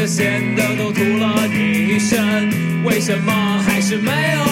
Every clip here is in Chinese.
的线都都涂了一身，为什么还是没有？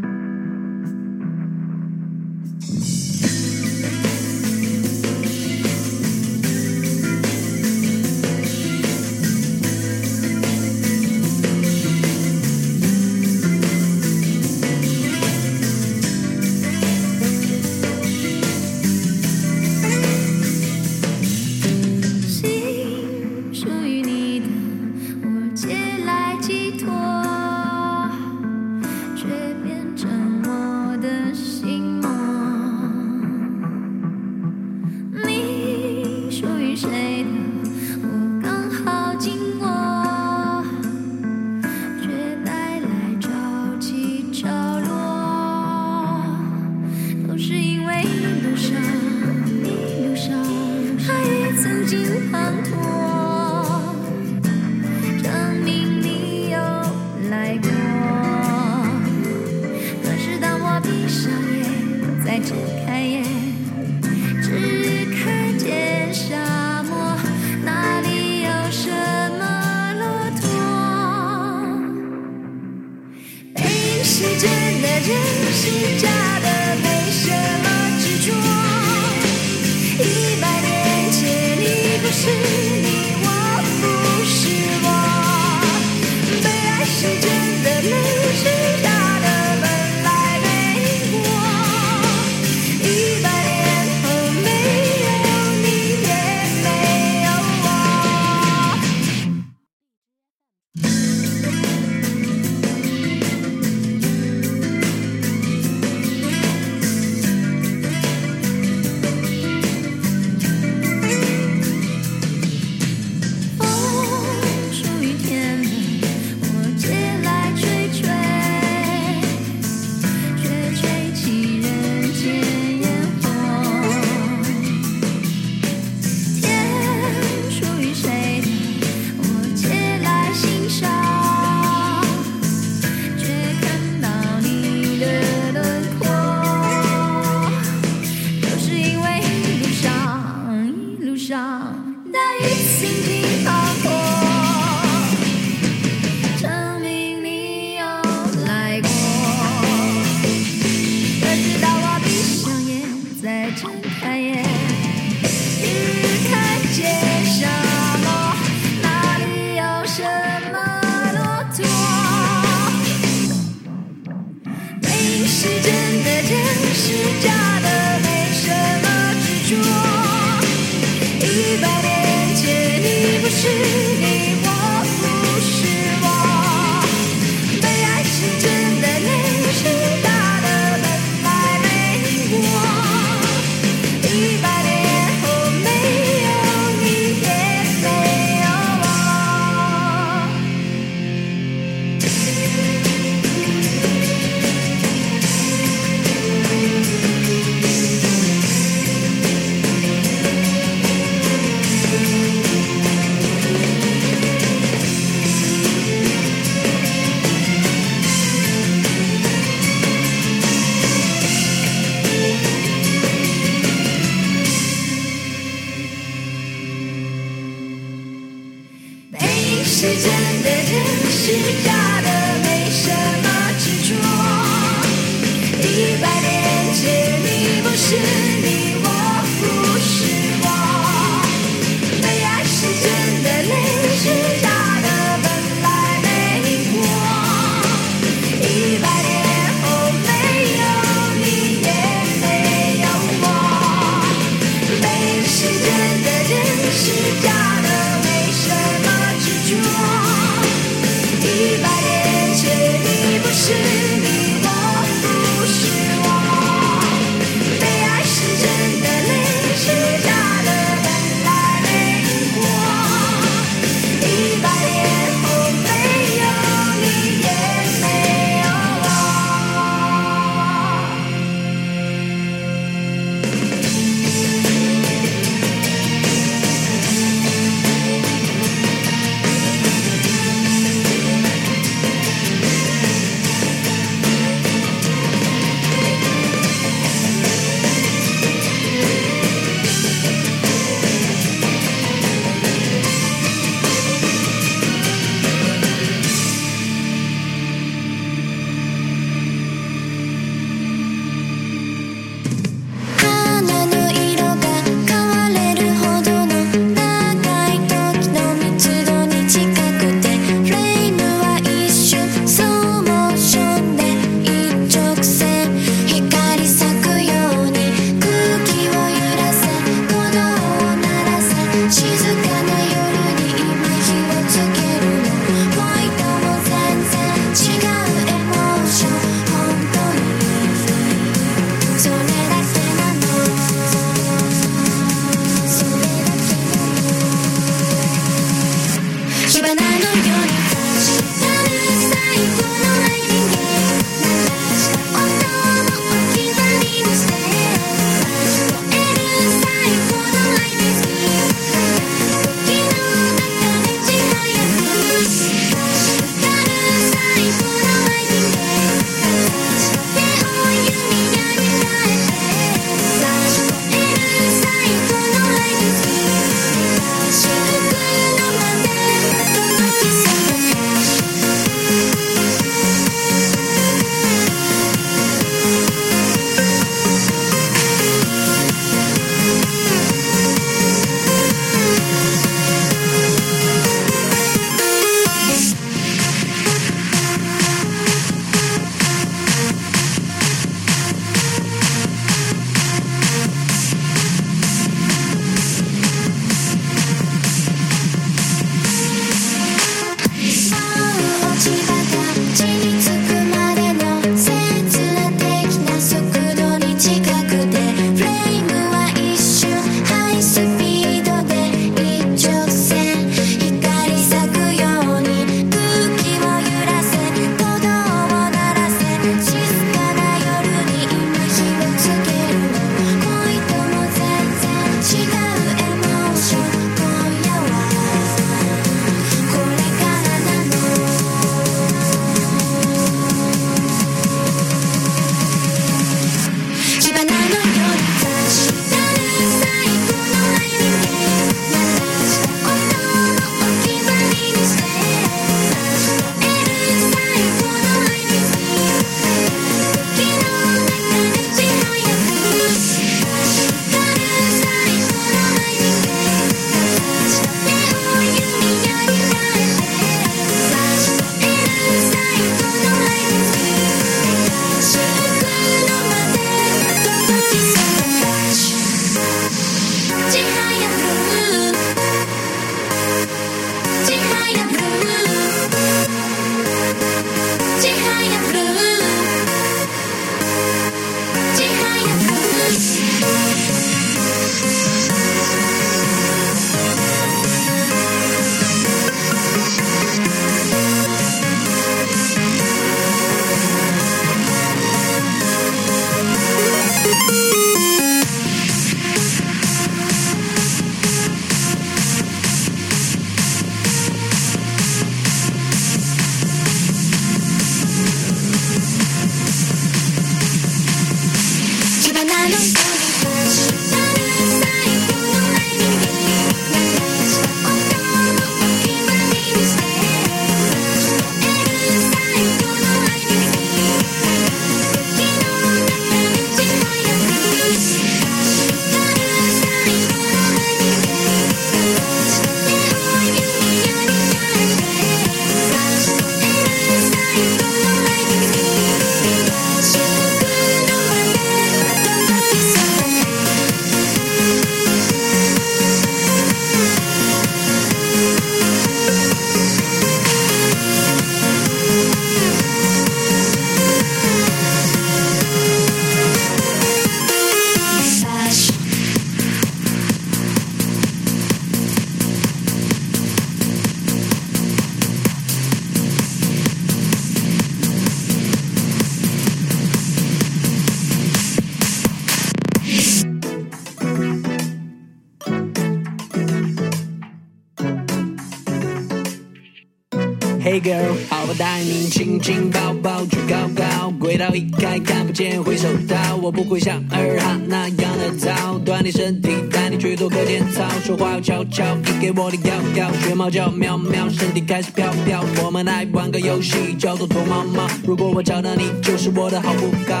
亲亲抱抱举高高，轨道一开看不见回首刀，我不会像二哈那样的早，锻炼身体带你去做课间操，说话要悄悄，你给我的要要，学猫叫喵喵，身体开始飘飘，我们来玩个游戏叫做躲猫猫，如果我找到你，就是我的好不高，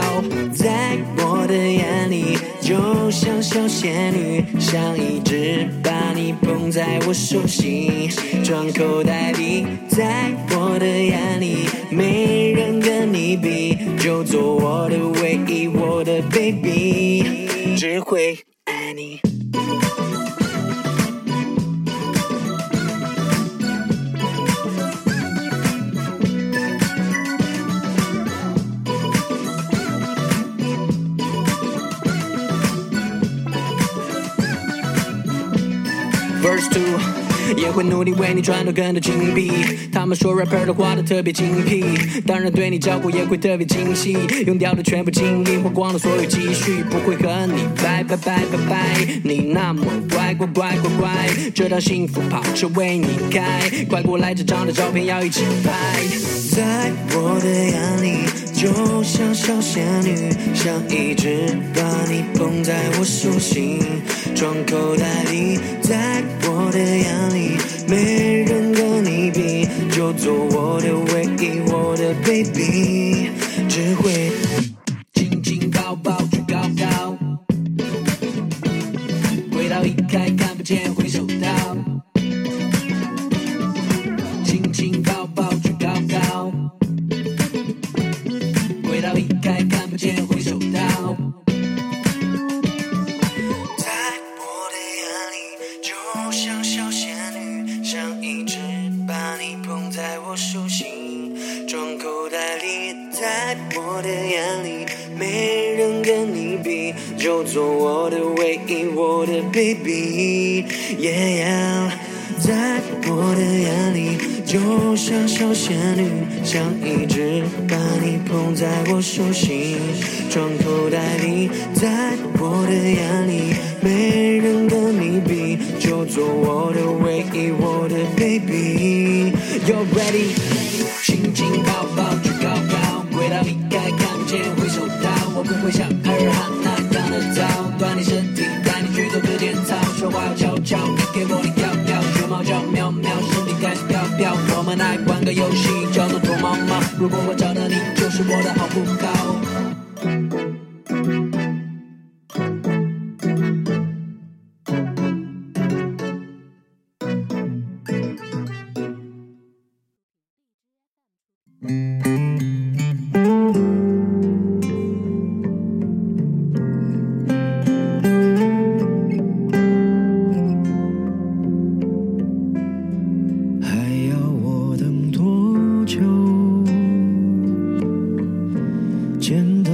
在我的眼里，就像小仙女，想一直把你捧在我手心，装口袋里，在我的眼里，没人跟你比，就做我的唯一，我的 baby，只会爱你。Verse two，也会努力为你赚到更多金币。他们说 rapper 的话都特别精辟，当然对你照顾也会特别精细，用掉了全部精力，花光了所有积蓄，不会和你拜拜拜拜拜。你那么乖乖乖乖乖，这辆幸福跑车为你开，快过来，这张的照片要一起拍。在我的眼里，就像小仙女，想一直把你捧在我手心，装口袋里。在我的眼里，没人跟你比，就做我的唯一，我的 baby，只会开看不见回首刀。在我的眼里，就像小仙女，想一直把你捧在我手心，装口袋里。在我的眼里，没人跟你比，就做我的唯一，我的 baby。像小仙女，想一直把你捧在我手心，装口袋里。在我的眼里，没人跟你比，就做我的唯一，我的 baby。You're ready，紧紧抱抱去高高，轨道一开看见回首刀，我不会想如果我找见到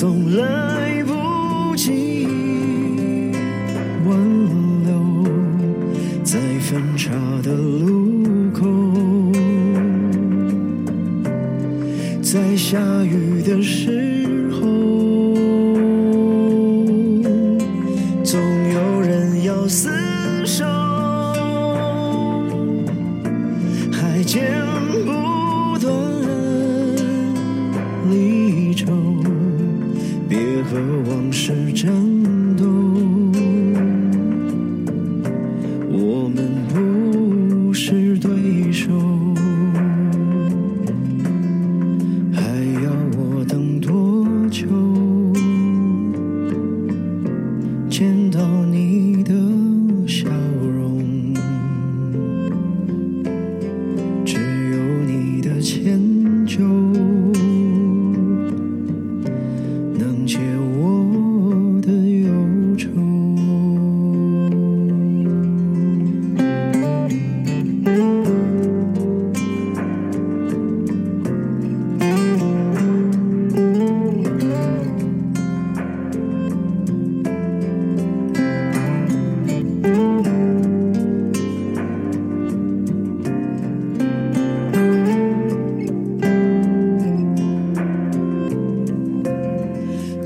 总来不及挽留，在分岔的路口，在下雨的时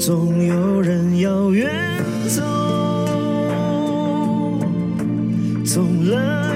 总有人要远走，总来